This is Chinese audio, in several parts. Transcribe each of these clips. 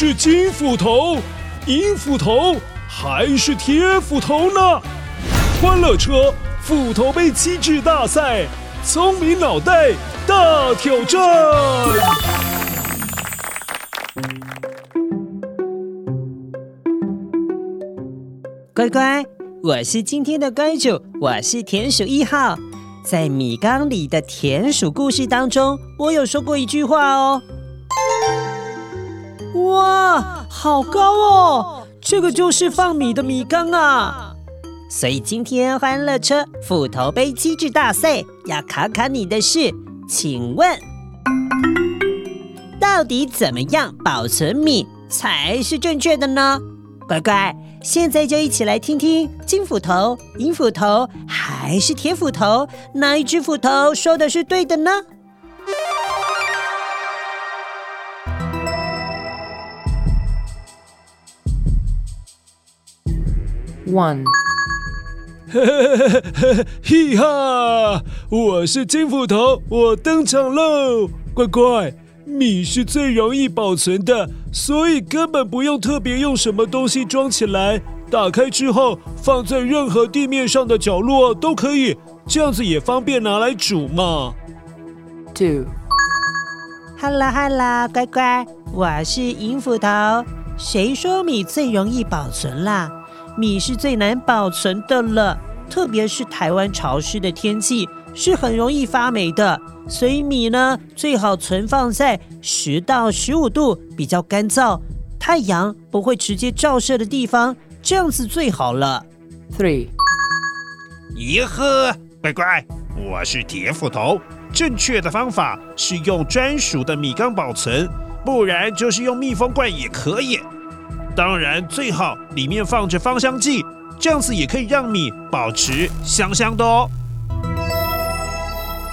是金斧头、银斧头还是铁斧头呢？欢乐车斧头杯机智大赛，聪明脑袋大挑战。乖乖，我是今天的乖主，我是田鼠一号。在米缸里的田鼠故事当中，我有说过一句话哦。哇，好高哦！这个就是放米的米缸啊。所以今天欢乐车斧头杯机智大赛要考考你的是，请问到底怎么样保存米才是正确的呢？乖乖。现在就一起来听听金斧头、银斧头还是铁斧头，哪一只斧头说的是对的呢？One，嘿哈，我是金斧头，我登场喽，乖乖。米是最容易保存的，所以根本不用特别用什么东西装起来。打开之后，放在任何地面上的角落都可以，这样子也方便拿来煮嘛。Two，哈喽哈喽，乖乖，我是银斧头。谁说米最容易保存啦？米是最难保存的了，特别是台湾潮湿的天气。是很容易发霉的，所以米呢最好存放在十到十五度比较干燥、太阳不会直接照射的地方，这样子最好了。Three，哟呵，乖乖，我是铁斧头。正确的方法是用专属的米缸保存，不然就是用密封罐也可以。当然最好里面放着芳香剂，这样子也可以让米保持香香的哦。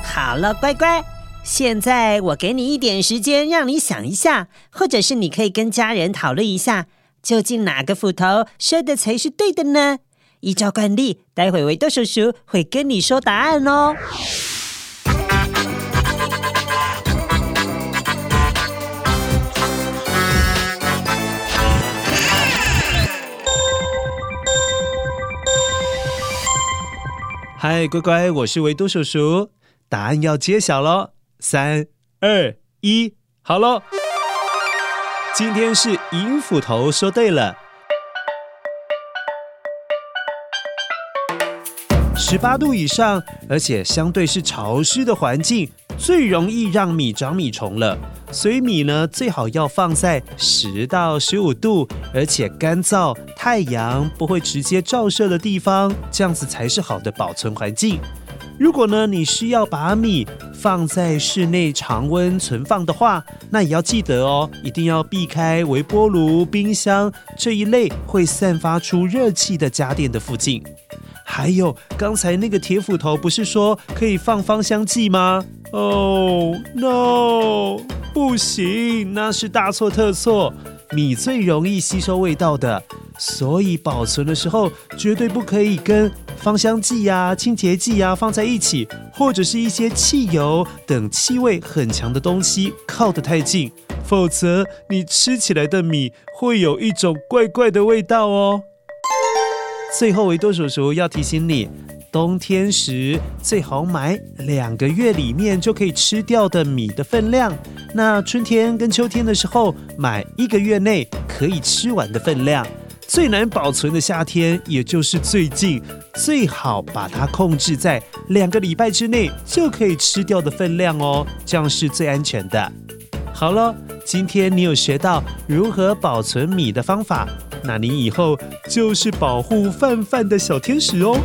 好了，乖乖，现在我给你一点时间，让你想一下，或者是你可以跟家人讨论一下，究竟哪个斧头说的才是对的呢？依照惯例，待会维多叔叔会跟你说答案哦。嗨，乖乖，我是维多叔叔。答案要揭晓喽！三、二、一，好喽！今天是银斧头说对了。十八度以上，而且相对是潮湿的环境，最容易让米长米虫了。所以米呢，最好要放在十到十五度，而且干燥、太阳不会直接照射的地方，这样子才是好的保存环境。如果呢，你需要把米放在室内常温存放的话，那也要记得哦，一定要避开微波炉、冰箱这一类会散发出热气的家电的附近。还有，刚才那个铁斧头不是说可以放芳香剂吗？哦，no，不行，那是大错特错。米最容易吸收味道的，所以保存的时候绝对不可以跟芳香剂呀、清洁剂呀放在一起，或者是一些汽油等气味很强的东西靠得太近，否则你吃起来的米会有一种怪怪的味道哦。最后，维多叔叔要提醒你，冬天时最好买两个月里面就可以吃掉的米的分量。那春天跟秋天的时候，买一个月内可以吃完的分量。最难保存的夏天，也就是最近，最好把它控制在两个礼拜之内就可以吃掉的分量哦，这样是最安全的。好了，今天你有学到如何保存米的方法，那你以后就是保护饭饭的小天使哦。